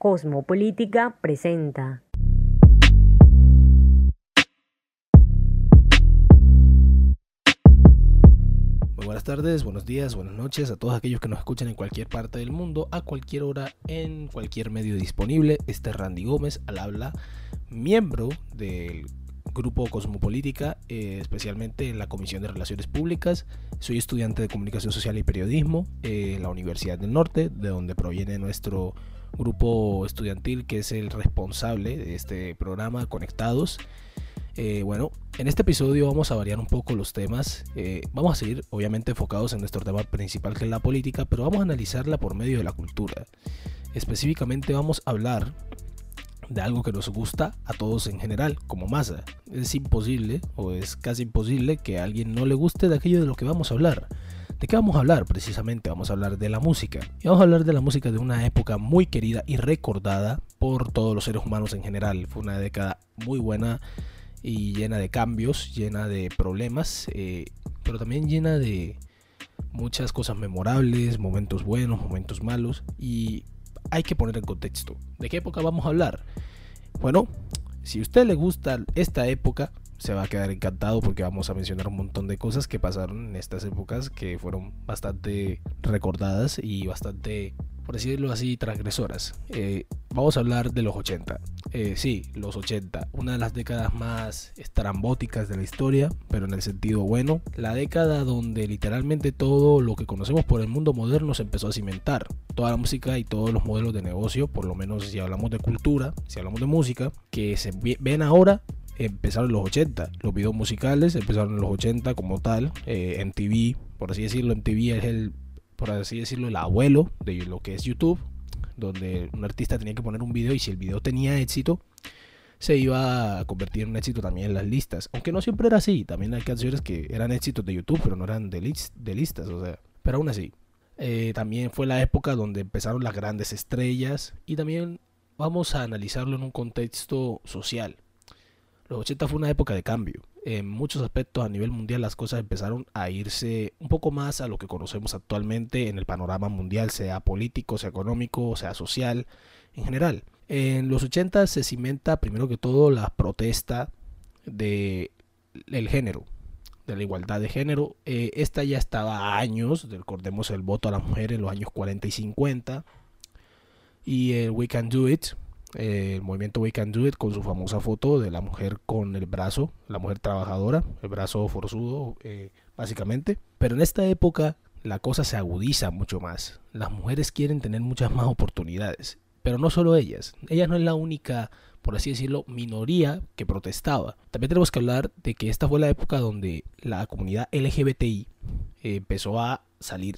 Cosmopolítica presenta. Muy buenas tardes, buenos días, buenas noches a todos aquellos que nos escuchan en cualquier parte del mundo, a cualquier hora, en cualquier medio disponible. Este es Randy Gómez al habla, miembro del grupo Cosmopolítica, eh, especialmente en la Comisión de Relaciones Públicas. Soy estudiante de Comunicación Social y Periodismo eh, en la Universidad del Norte, de donde proviene nuestro grupo estudiantil que es el responsable de este programa Conectados. Eh, bueno, en este episodio vamos a variar un poco los temas. Eh, vamos a seguir obviamente enfocados en nuestro tema principal que es la política, pero vamos a analizarla por medio de la cultura. Específicamente vamos a hablar de algo que nos gusta a todos en general, como masa. Es imposible, o es casi imposible, que a alguien no le guste de aquello de lo que vamos a hablar. ¿De qué vamos a hablar? Precisamente vamos a hablar de la música. Y vamos a hablar de la música de una época muy querida y recordada por todos los seres humanos en general. Fue una década muy buena y llena de cambios, llena de problemas, eh, pero también llena de muchas cosas memorables, momentos buenos, momentos malos. Y hay que poner en contexto. ¿De qué época vamos a hablar? Bueno, si a usted le gusta esta época, se va a quedar encantado porque vamos a mencionar un montón de cosas que pasaron en estas épocas que fueron bastante recordadas y bastante, por decirlo así, transgresoras. Eh, vamos a hablar de los 80. Eh, sí, los 80, una de las décadas más estrambóticas de la historia, pero en el sentido bueno. La década donde literalmente todo lo que conocemos por el mundo moderno se empezó a cimentar. Toda la música y todos los modelos de negocio, por lo menos si hablamos de cultura, si hablamos de música, que se ven ahora empezaron en los 80. Los videos musicales empezaron en los 80 como tal. Eh, MTV, por así decirlo, MTV es el, por así decirlo, el abuelo de lo que es YouTube. Donde un artista tenía que poner un video y si el video tenía éxito, se iba a convertir en un éxito también en las listas. Aunque no siempre era así. También hay canciones que eran éxitos de YouTube, pero no eran de, listas. O sea, pero aún así. Eh, también fue la época donde empezaron las grandes estrellas. Y también vamos a analizarlo en un contexto social. Los 80 fue una época de cambio. En muchos aspectos a nivel mundial las cosas empezaron a irse un poco más a lo que conocemos actualmente en el panorama mundial, sea político, sea económico, sea social, en general. En los 80 se cimenta primero que todo la protesta del género, de la igualdad de género. Eh, esta ya estaba a años, recordemos el voto a la mujer en los años 40 y 50. Y el We Can Do It, el movimiento We Can Do It con su famosa foto de la mujer con el brazo, la mujer trabajadora, el brazo forzudo, eh, básicamente. Pero en esta época la cosa se agudiza mucho más. Las mujeres quieren tener muchas más oportunidades, pero no solo ellas. Ella no es la única, por así decirlo, minoría que protestaba. También tenemos que hablar de que esta fue la época donde la comunidad LGBTI eh, empezó a salir,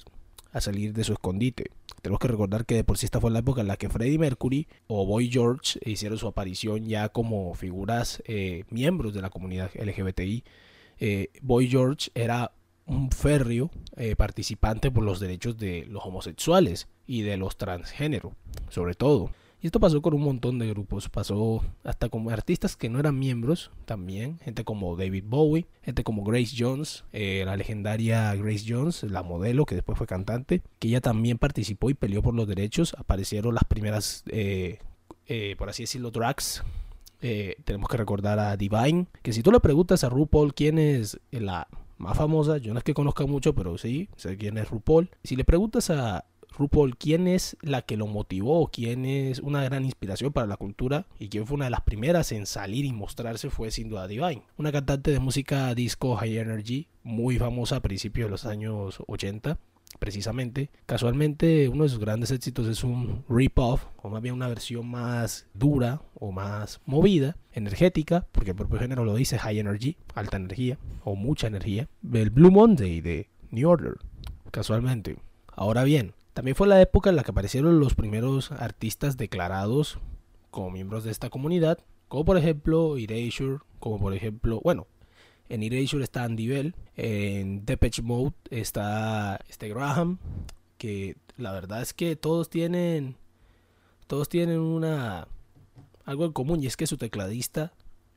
a salir de su escondite tenemos que recordar que de por sí esta fue la época en la que Freddie Mercury o Boy George hicieron su aparición ya como figuras eh, miembros de la comunidad LGBTI. Eh, Boy George era un férreo eh, participante por los derechos de los homosexuales y de los transgénero, sobre todo. Y esto pasó con un montón de grupos, pasó hasta con artistas que no eran miembros también, gente como David Bowie, gente como Grace Jones, eh, la legendaria Grace Jones, la modelo que después fue cantante, que ella también participó y peleó por los derechos, aparecieron las primeras, eh, eh, por así decirlo, drags. tenemos que recordar a Divine, que si tú le preguntas a RuPaul quién es la más famosa, yo no es que conozca mucho, pero sí, sé quién es RuPaul. Si le preguntas a RuPaul, ¿quién es la que lo motivó? ¿Quién es una gran inspiración para la cultura? ¿Y quién fue una de las primeras en salir y mostrarse? Fue sin duda Divine, una cantante de música disco high energy, muy famosa a principios de los años 80 precisamente. Casualmente, uno de sus grandes éxitos es un rip-off, o más bien una versión más dura o más movida, energética, porque el propio género lo dice high energy, alta energía o mucha energía, del Blue Monday de New Order, casualmente. Ahora bien, también fue la época en la que aparecieron los primeros artistas declarados como miembros de esta comunidad, como por ejemplo Erasure, como por ejemplo, bueno, en Erasure está Andy Bell, en Depeche Mode está este Graham, que la verdad es que todos tienen todos tienen una algo en común y es que su tecladista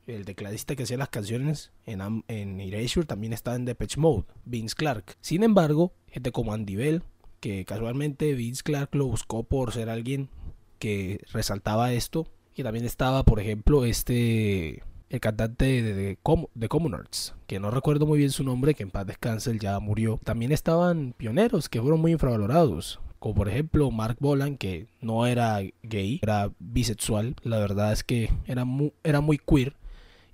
el tecladista que hacía las canciones en, en Erasure también está en Depeche Mode, Vince Clark. Sin embargo, gente como Andy Bell, que casualmente Vince Clark lo buscó por ser alguien que resaltaba esto. Y también estaba, por ejemplo, este el cantante de, de, de Common Arts, que no recuerdo muy bien su nombre, que en paz descanse, ya murió. También estaban pioneros que fueron muy infravalorados, como por ejemplo Mark Bolan, que no era gay, era bisexual. La verdad es que era muy, era muy queer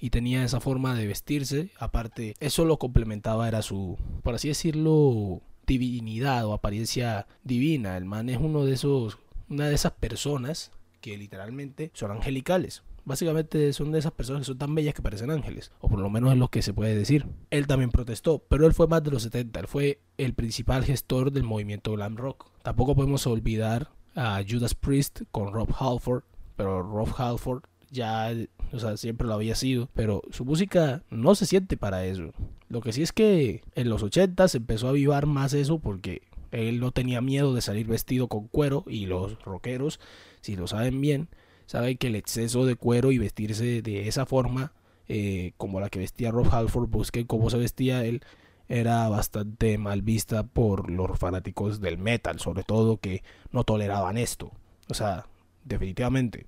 y tenía esa forma de vestirse. Aparte, eso lo complementaba, era su, por así decirlo, divinidad o apariencia divina. El man es uno de esos, una de esas personas que literalmente son angelicales. Básicamente son de esas personas que son tan bellas que parecen ángeles, o por lo menos es lo que se puede decir. Él también protestó, pero él fue más de los 70, él fue el principal gestor del movimiento glam rock. Tampoco podemos olvidar a Judas Priest con Rob Halford, pero Rob Halford ya, o sea, siempre lo había sido, pero su música no se siente para eso. Lo que sí es que en los 80 se empezó a avivar más eso porque él no tenía miedo de salir vestido con cuero y los rockeros, si lo saben bien, saben que el exceso de cuero y vestirse de esa forma, eh, como la que vestía Rob Halford, busquen cómo se vestía él, era bastante mal vista por los fanáticos del metal, sobre todo que no toleraban esto. O sea, definitivamente.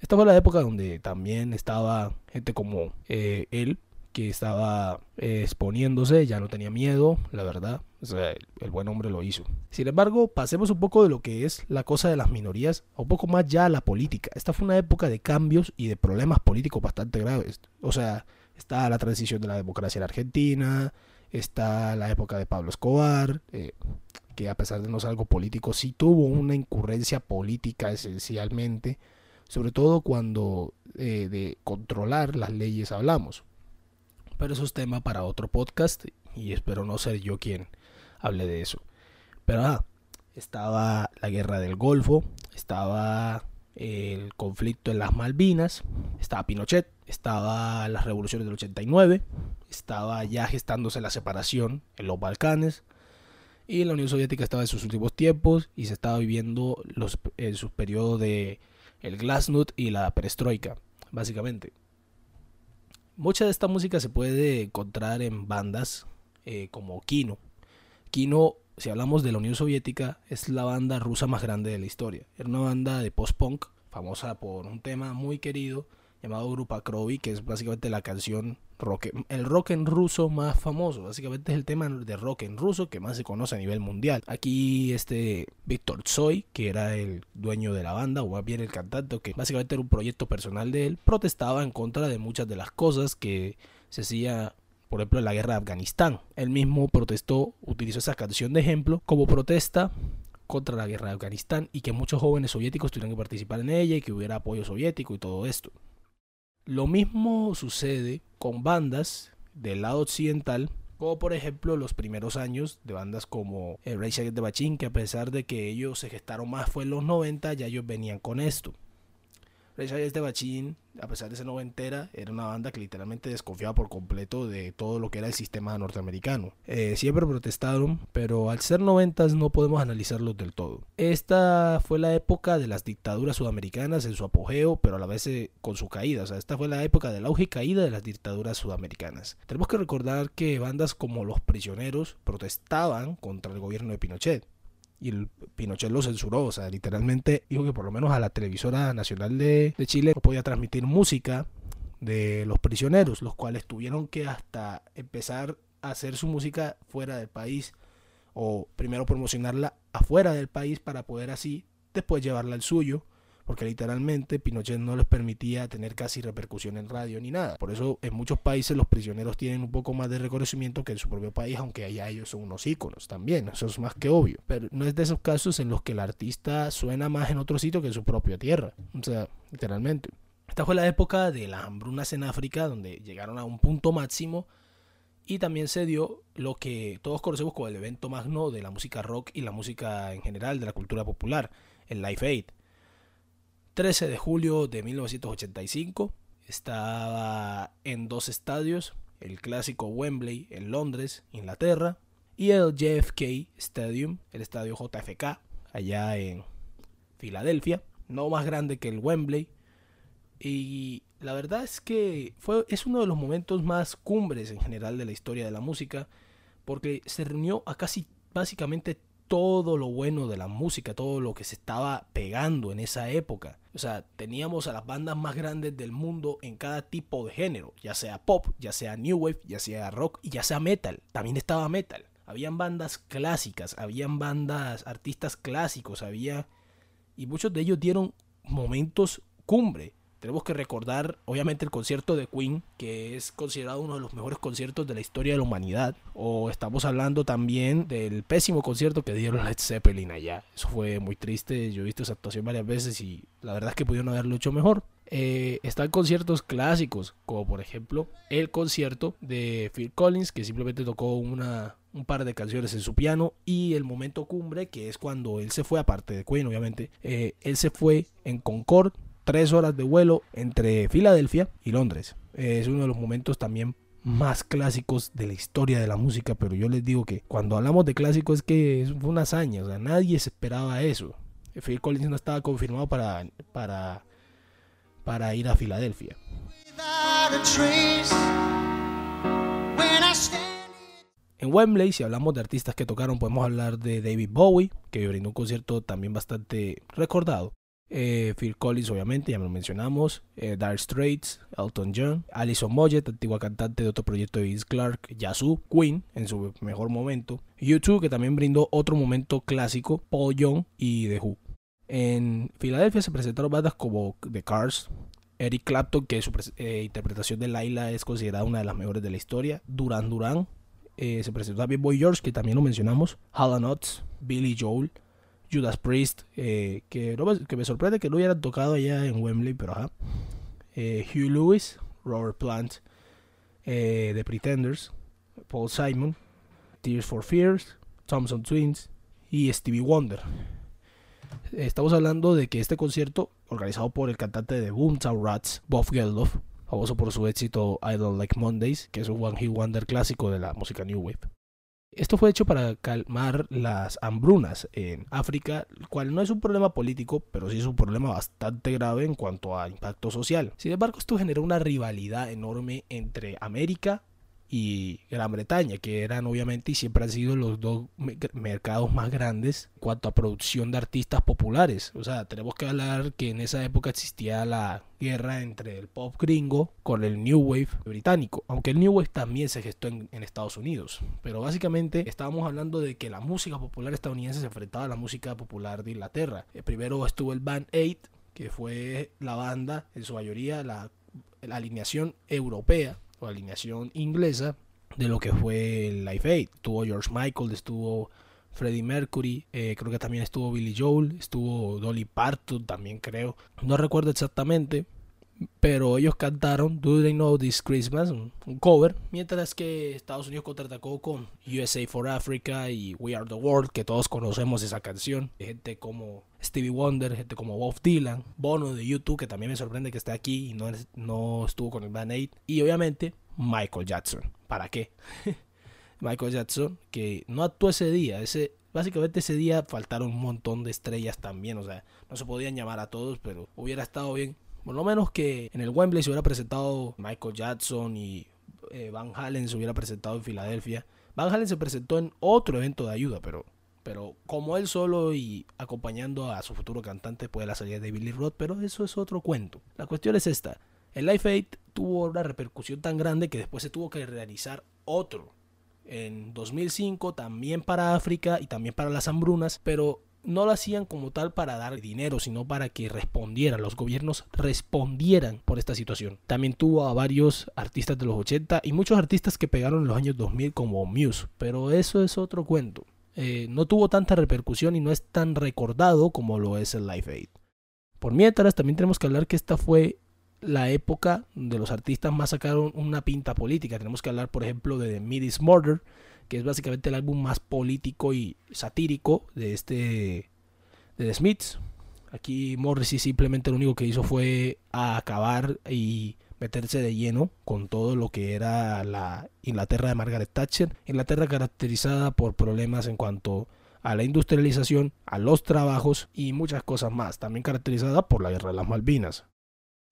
Esta fue la época donde también estaba gente como eh, él, que estaba eh, exponiéndose, ya no tenía miedo, la verdad. O sea, el, buen hombre lo hizo. Sin embargo, pasemos un poco de lo que es la cosa de las minorías, un poco más ya a la política. Esta fue una época de cambios y de problemas políticos bastante graves. O sea, está la transición de la democracia en Argentina, está la época de Pablo Escobar, eh, que a pesar de no ser algo político, sí tuvo una incurrencia política esencialmente, sobre todo cuando eh, de controlar las leyes hablamos. Pero eso es tema para otro podcast y espero no ser yo quien hable de eso. Pero ah, estaba la guerra del Golfo, estaba el conflicto en las Malvinas, estaba Pinochet, estaba las revoluciones del 89, estaba ya gestándose la separación en los Balcanes y la Unión Soviética estaba en sus últimos tiempos y se estaba viviendo los, en sus periodos de el Glasnost y la Perestroika, básicamente. Mucha de esta música se puede encontrar en bandas eh, como Kino. Kino, si hablamos de la Unión Soviética, es la banda rusa más grande de la historia. Era una banda de post-punk, famosa por un tema muy querido llamado Grupa Krovi, que es básicamente la canción rock, el rock en ruso más famoso. Básicamente es el tema de rock en ruso que más se conoce a nivel mundial. Aquí este Víctor Tsoi, que era el dueño de la banda, o más bien el cantante, que básicamente era un proyecto personal de él, protestaba en contra de muchas de las cosas que se hacía por ejemplo, en la guerra de Afganistán. Él mismo protestó, utilizó esa canción de ejemplo como protesta contra la guerra de Afganistán y que muchos jóvenes soviéticos tuvieran que participar en ella y que hubiera apoyo soviético y todo esto. Lo mismo sucede con bandas del lado occidental, como por ejemplo los primeros años de bandas como el Rage de Bachín, que a pesar de que ellos se gestaron más fue en los 90, ya ellos venían con esto. Rage de Bachín a pesar de ser noventera, era una banda que literalmente desconfiaba por completo de todo lo que era el sistema norteamericano. Eh, siempre protestaron, pero al ser noventas no podemos analizarlos del todo. Esta fue la época de las dictaduras sudamericanas en su apogeo, pero a la vez eh, con su caída. O sea, esta fue la época del auge y caída de las dictaduras sudamericanas. Tenemos que recordar que bandas como Los Prisioneros protestaban contra el gobierno de Pinochet y el Pinochet lo censuró, o sea, literalmente dijo que por lo menos a la televisora nacional de, Chile no podía transmitir música de los prisioneros, los cuales tuvieron que hasta empezar a hacer su música fuera del país o primero promocionarla afuera del país para poder así después llevarla al suyo porque literalmente Pinochet no les permitía tener casi repercusión en radio ni nada. Por eso en muchos países los prisioneros tienen un poco más de reconocimiento que en su propio país, aunque allá ellos son unos íconos también, eso es más que obvio. Pero no es de esos casos en los que el artista suena más en otro sitio que en su propia tierra, o sea, literalmente. Esta fue la época de las hambrunas en África, donde llegaron a un punto máximo y también se dio lo que todos conocemos como el evento magno de la música rock y la música en general, de la cultura popular, el Live Aid. 13 de julio de 1985. Estaba en dos estadios, el clásico Wembley en Londres, Inglaterra, y el JFK Stadium, el estadio JFK, allá en Filadelfia, no más grande que el Wembley. Y la verdad es que fue, es uno de los momentos más cumbres en general de la historia de la música, porque se reunió a casi básicamente todo lo bueno de la música, todo lo que se estaba pegando en esa época. O sea, teníamos a las bandas más grandes del mundo en cada tipo de género, ya sea pop, ya sea new wave, ya sea rock y ya sea metal. También estaba metal. Habían bandas clásicas, habían bandas, artistas clásicos, había... Y muchos de ellos dieron momentos cumbre. Tenemos que recordar, obviamente, el concierto de Queen, que es considerado uno de los mejores conciertos de la historia de la humanidad. O estamos hablando también del pésimo concierto que dieron Led Zeppelin allá. Eso fue muy triste. Yo he visto esa actuación varias veces y la verdad es que pudieron haberlo hecho mejor. Eh, están conciertos clásicos, como por ejemplo el concierto de Phil Collins, que simplemente tocó una, un par de canciones en su piano, y el momento cumbre, que es cuando él se fue, aparte de Queen, obviamente, eh, él se fue en Concorde, tres horas de vuelo entre Filadelfia y Londres. es uno de los momentos también más clásicos de la historia de la música, pero yo les digo que cuando hablamos de clásicos es que fue una hazaña, o sea, nadie esperaba eso. Phil Collins no estaba confirmado para, para para ir a Filadelfia. En Wembley, si hablamos de artistas que tocaron, podemos hablar de David Bowie, que brindó un concierto también bastante recordado. Eh, Phil Collins, obviamente, ya lo mencionamos. Eh, Dark Straits, Elton John, Alison Moyet, antigua cantante de otro proyecto de Vince Clark, Yazoo, Queen, en su mejor momento. U2, que también brindó otro momento clásico, Paul Young y The Who. En Filadelfia se presentaron bandas como The Cars, Eric Clapton, que su eh, interpretación de Laila es considerada una de las mejores de la historia, Duran Duran, eh, se presentó también Boy George, que también lo mencionamos, Hall Oates, Billy Joel, Judas Priest, eh, que, me sorprende que no hubieran tocado allá en Wembley, pero ajá. Hugh Lewis, Robert Plant, The Pretenders, Paul Simon, Tears for Fears, Thompson Twins y Stevie Wonder. Estamos hablando de que este concierto, organizado por el cantante de Boomtown Rats, Bob Geldof, famoso por su éxito I Don't Like Mondays, que es un One Hit Wonder clásico de la música New Wave. Esto fue hecho para calmar las hambrunas en África, el cual no es un problema político, pero sí es un problema bastante grave en cuanto a impacto social. Sin embargo, esto generó una rivalidad enorme entre América y Gran Bretaña, que eran obviamente y siempre han sido los dos mercados más grandes en cuanto a producción de artistas populares. O sea, tenemos que hablar que en esa época existía la guerra entre el pop gringo con el New Wave británico, aunque el New Wave también se gestó en, Estados Unidos. Pero básicamente estábamos hablando de que la música popular estadounidense se enfrentaba a la música popular de Inglaterra. Eh, primero estuvo el Band 8, que fue la banda, en su mayoría, la alineación europea o alineación inglesa de lo que fue el Life Aid. Estuvo George Michael, estuvo Freddie Mercury, eh, creo que también estuvo Billy Joel, estuvo Dolly Parton también creo. No recuerdo exactamente, pero ellos cantaron Do They Know This Christmas, un, cover, mientras que Estados Unidos contraatacó con USA for Africa y We Are the World, que todos conocemos esa canción. Gente como Stevie Wonder, gente como Bob Dylan, Bono de YouTube, que también me sorprende que esté aquí y no, no estuvo con el Band Aid, y obviamente Michael Jackson. ¿Para qué? Michael Jackson, que no actuó ese día, ese básicamente ese día faltaron un montón de estrellas también, o sea, no se podían llamar a todos, pero hubiera estado bien por lo menos que en el Wembley se hubiera presentado Michael Jackson y eh, Van Halen se hubiera presentado en Filadelfia. Van Halen se presentó en otro evento de ayuda, pero, pero como él solo y acompañando a su futuro cantante puede la salida de Billy Roth, pero eso es otro cuento. La cuestión es esta. El Life Aid tuvo una repercusión tan grande que después se tuvo que realizar otro en 2005 también para África y también para las hambrunas, pero no lo hacían como tal para dar dinero, sino para que respondieran, los gobiernos respondieran por esta situación. También tuvo a varios artistas de los 80 y muchos artistas que pegaron en los años 2000 como Muse, pero eso es otro cuento. Eh, no tuvo tanta repercusión y no es tan recordado como lo es el Live Aid. Por mientras, también tenemos que hablar que esta fue la época de los artistas más sacaron una pinta política. Tenemos que hablar, por ejemplo, de The Midis Murder, que es básicamente el álbum más político y satírico de este de The Smiths. Aquí Morrissey simplemente lo único que hizo fue acabar y meterse de lleno con todo lo que era la Inglaterra de Margaret Thatcher, Inglaterra caracterizada por problemas en cuanto a la industrialización, a los trabajos y muchas cosas más, también caracterizada por la guerra de las Malvinas.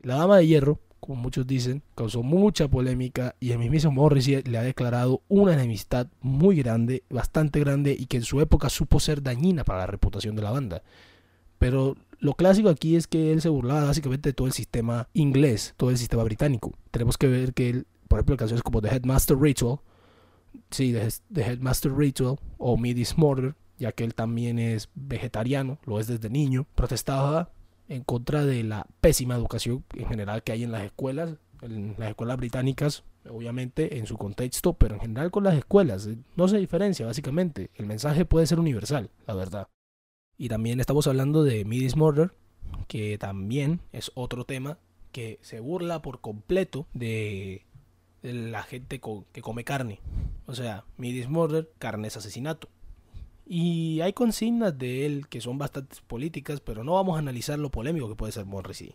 La Dama de Hierro como muchos dicen, causó mucha polémica y el mismo Morrissey le ha declarado una enemistad muy grande, bastante grande y que en su época supo ser dañina para la reputación de la banda. Pero lo clásico aquí es que él se burlaba básicamente de todo el sistema inglés, todo el sistema británico. Tenemos que ver que él, por ejemplo, canciones como The Headmaster Ritual, sí, The, Headmaster Ritual o Midis Murder, ya que él también es vegetariano, lo es desde niño, protestaba en contra de la pésima educación en general que hay en las escuelas, en las escuelas británicas, obviamente en su contexto, pero en general con las escuelas. Eh, no se diferencia básicamente. El mensaje puede ser universal, la verdad. Y también estamos hablando de Midis Murder, que también es otro tema que se burla por completo de, la gente que come carne. O sea, Midis Murder, carne es asesinato. Y hay consignas de él que son bastante políticas, pero no vamos a analizar lo polémico que puede ser Morrissey.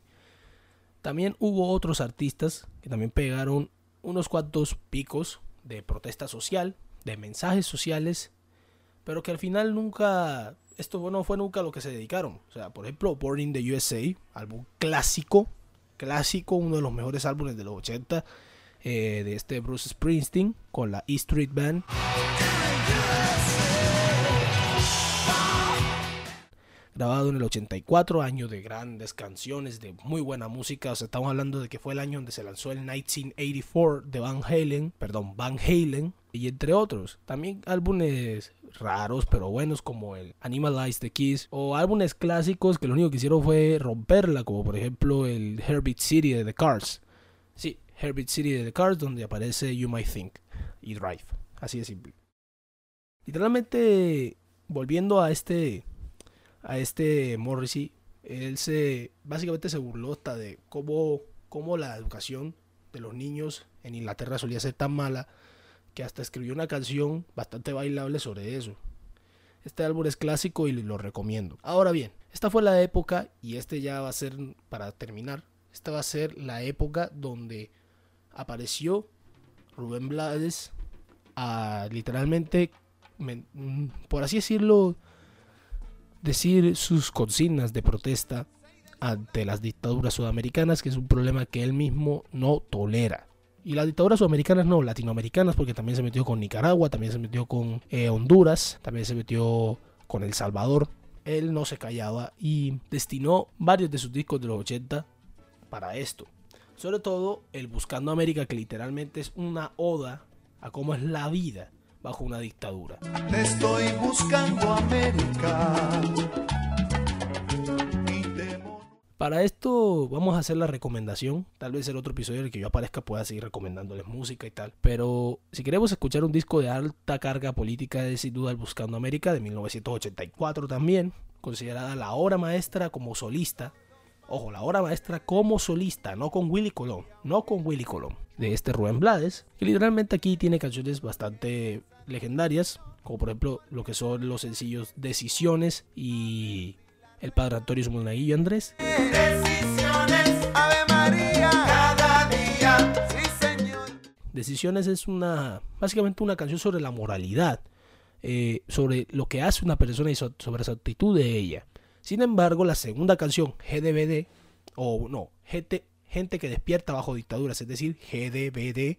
También hubo otros artistas que también pegaron unos cuantos picos de protesta social, de mensajes sociales, pero que al final nunca, esto no fue nunca lo que se dedicaron. O sea, por ejemplo, Born in the USA, álbum clásico, clásico, uno de los mejores álbumes de los 80 eh, de este Bruce Springsteen con la E Street Band. Grabado en el 84, año de grandes canciones, de muy buena música. O sea, estamos hablando de que fue el año donde se lanzó el 1984 de Van Halen, perdón, Van Halen, y entre otros. También álbumes raros pero buenos como el Animalize the Kiss o álbumes clásicos que lo único que hicieron fue romperla, como por ejemplo el Herbit City de The Cars. Sí, Herbit City de The Cars, donde aparece You Might Think y Drive. Así de simple. Literalmente, volviendo a este a este Morrissey, él se básicamente se burló hasta de cómo, cómo la educación de los niños en Inglaterra solía ser tan mala que hasta escribió una canción bastante bailable sobre eso. Este álbum es clásico y lo recomiendo. Ahora bien, esta fue la época y este ya va a ser para terminar. Esta va a ser la época donde apareció Rubén Blades a literalmente, mm, por así decirlo, decir sus consignas de protesta ante las dictaduras sudamericanas, que es un problema que él mismo no tolera. Y las dictaduras sudamericanas no, latinoamericanas, porque también se metió con Nicaragua, también se metió con eh, Honduras, también se metió con El Salvador. Él no se callaba y destinó varios de sus discos de los 80 para esto. Sobre todo el Buscando América, que literalmente es una oda a cómo es la vida bajo una dictadura. Estoy buscando América. Para esto vamos a hacer la recomendación. Tal vez el otro episodio en el que yo aparezca pueda seguir recomendándoles música y tal. Pero si queremos escuchar un disco de alta carga política es sin duda el Buscando América de 1984 también. Considerada la obra maestra como solista. Ojo, la obra maestra como solista, no con Willy Colón. No con Willy Colón de este Rubén Blades, que literalmente aquí tiene canciones bastante legendarias, como por ejemplo lo que son los sencillos Decisiones y El Padre Antonio Monaguillo Andrés. Decisiones, Ave María, cada día, sí señor. Decisiones es una, básicamente una canción sobre la moralidad, eh, sobre lo que hace una persona y sobre esa actitud de ella. Sin embargo, la segunda canción, GDBD, o no, GT, Gente que despierta bajo dictaduras, es decir, GDBD.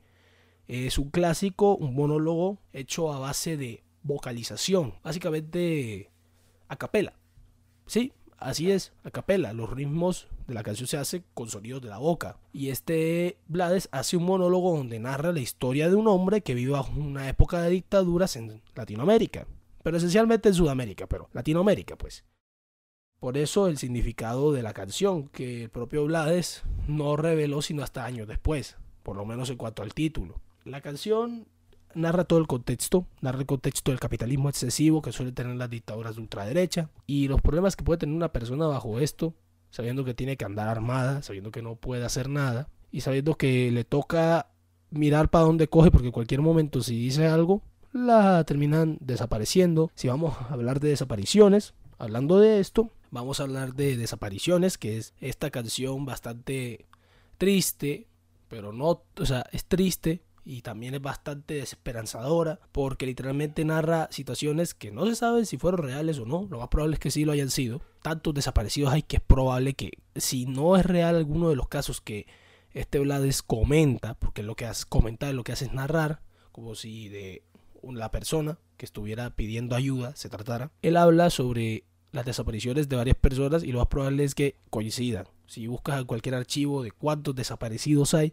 Es un clásico, un monólogo hecho a base de vocalización, básicamente a capela. Sí, así es, a capela. Los ritmos de la canción se hacen con sonidos de la boca. Y este Blades hace un monólogo donde narra la historia de un hombre que vive bajo una época de dictaduras en Latinoamérica. Pero esencialmente en Sudamérica, pero Latinoamérica, pues. Por eso el significado de la canción, que el propio Blades no reveló sino hasta años después, por lo menos en cuanto al título. La canción narra todo el contexto, narra el contexto del capitalismo excesivo que suele tener las dictaduras de ultraderecha y los problemas que puede tener una persona bajo esto, sabiendo que tiene que andar armada, sabiendo que no puede hacer nada y sabiendo que le toca mirar para dónde coge porque en cualquier momento si dice algo la terminan desapareciendo. Si vamos a hablar de desapariciones, hablando de esto, vamos a hablar de Desapariciones, que es esta canción bastante triste, pero no, o sea, es triste y también es bastante desesperanzadora porque literalmente narra situaciones que no se sabe si fueron reales o no, lo más probable es que sí lo hayan sido. Tantos desaparecidos hay que es probable que si no es real alguno de los casos que Este Blades comenta, porque lo que hace, comentar lo que hace es narrar, como si de la persona que estuviera pidiendo ayuda se tratara. Él habla sobre las desapariciones de varias personas y lo más probable es que coincidan. Si buscas en cualquier archivo de cuántos desaparecidos hay,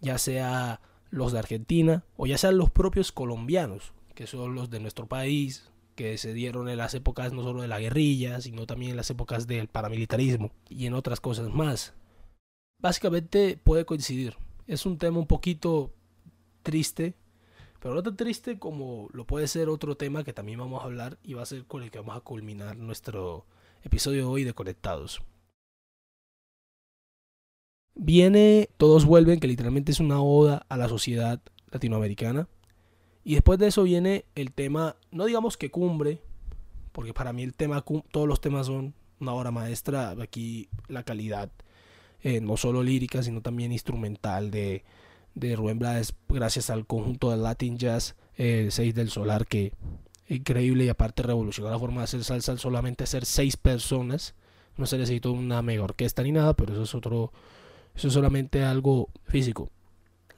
ya sea los de Argentina o ya sean los propios colombianos, que son los de nuestro país, que se dieron en las épocas no solo de la guerrilla, sino también en las épocas del paramilitarismo y en otras cosas más. Básicamente puede coincidir. Es un tema un poquito triste, pero no tan triste como lo puede ser otro tema que también vamos a hablar y va a ser con el que vamos a culminar nuestro episodio hoy de Conectados. Viene Todos vuelven, que literalmente es una oda a la sociedad latinoamericana. Y después de eso viene el tema, no digamos que cumbre, porque para mí el tema, todos los temas son una obra maestra. Aquí la calidad, eh, no solo lírica, sino también instrumental de, de Rubén Blades gracias al conjunto de Latin Jazz eh, 6 del Solar que increíble y aparte revolucionó la forma de hacer salsa solamente ser seis personas. No se necesitó una mega orquesta ni nada pero eso es otro eso es solamente algo físico.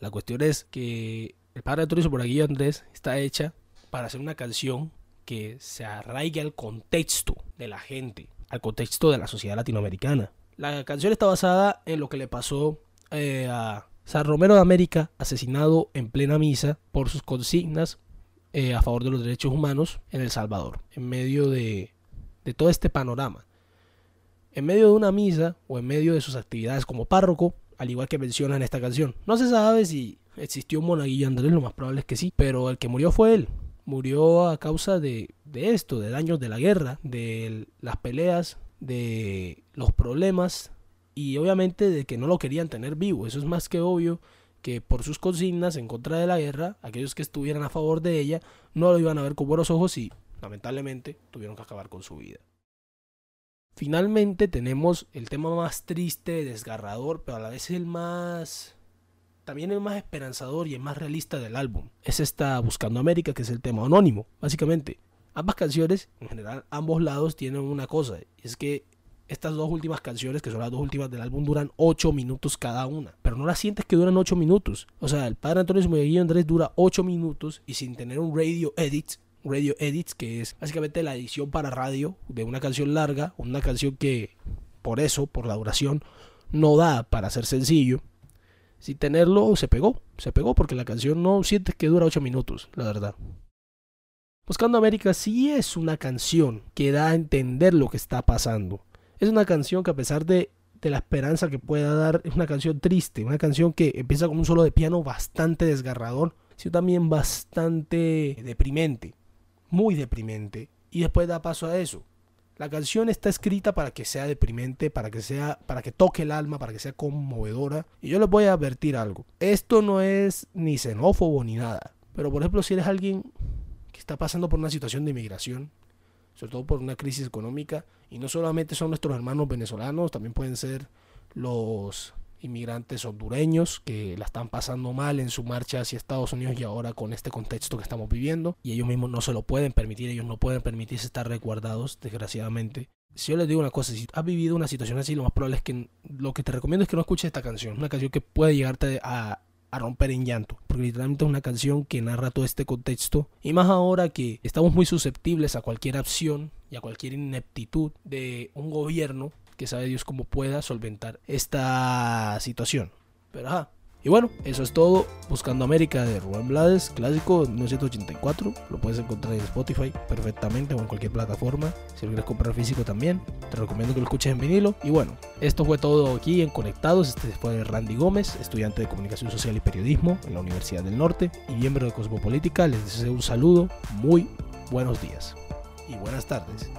La cuestión es que el padre de Torizo por aquí Andrés está hecha para hacer una canción que se arraigue al contexto de la gente al contexto de la sociedad latinoamericana. La canción está basada en lo que le pasó eh, a San Romero de América, asesinado en plena misa por sus consignas eh, a favor de los derechos humanos en El Salvador, en medio de, de todo este panorama. En medio de una misa o en medio de sus actividades como párroco, al igual que menciona en esta canción. No se sabe si existió un monaguillo Andrés, lo más probable es que sí, pero el que murió fue él. Murió a causa de, de esto, de daños de la guerra, de las peleas, de los problemas y obviamente de que no lo querían tener vivo. Eso es más que obvio que por sus consignas en contra de la guerra, aquellos que estuvieran a favor de ella no lo iban a ver con buenos ojos y lamentablemente tuvieron que acabar con su vida. Finalmente tenemos el tema más triste, desgarrador, pero a la vez el más también el más esperanzador y el más realista del álbum. Es esta Buscando América, que es el tema anónimo, básicamente. Ambas canciones, en general, ambos lados tienen una cosa, y es que estas dos últimas canciones, que son las dos últimas del álbum, duran 8 minutos cada una. Pero no las sientes que duran 8 minutos. O sea, el padre Antonio Smueguillo Andrés dura 8 minutos y sin tener un radio edit, radio edits, que es básicamente la edición para radio de una canción larga, una canción que por eso, por la duración, no da para ser sencillo. Sin tenerlo, se pegó, se pegó porque la canción no sientes que dura 8 minutos, la verdad. Buscando América sí es una canción que da a entender lo que está pasando. Es una canción que a pesar de, la esperanza que pueda dar, es una canción triste, una canción que empieza con un solo de piano bastante desgarrador, sino también bastante deprimente, muy deprimente, y después da paso a eso. La canción está escrita para que sea deprimente, para que sea, para que toque el alma, para que sea conmovedora. Y yo les voy a advertir algo. Esto no es ni xenófobo ni nada. Pero por ejemplo, si eres alguien que está pasando por una situación de inmigración, sobre todo por una crisis económica. Y no solamente son nuestros hermanos venezolanos, también pueden ser los inmigrantes hondureños que la están pasando mal en su marcha hacia Estados Unidos y ahora con este contexto que estamos viviendo y ellos mismos no se lo pueden permitir, ellos no pueden permitirse estar resguardados, desgraciadamente. Si yo les digo una cosa, si has vivido una situación así, lo más probable es que lo que te recomiendo es que no escuches esta canción, una canción que puede llegarte a, a romper en llanto, porque literalmente es una canción que narra todo este contexto, y más ahora que estamos muy susceptibles a cualquier acción y a cualquier ineptitud de un gobierno que sabe Dios cómo pueda solventar esta situación. Pero ajá, y bueno, eso es todo. Buscando América de Rubén Blades, clásico 1984. Lo puedes encontrar en Spotify perfectamente o en cualquier plataforma. Si lo quieres comprar físico también, te recomiendo que lo escuches en vinilo. Y bueno, esto fue todo aquí en Conectados. Este fue Randy Gómez, estudiante de Comunicación Social y Periodismo en la Universidad del Norte y miembro de Cosmopolítica. Les deseo un saludo, muy buenos días y buenas tardes.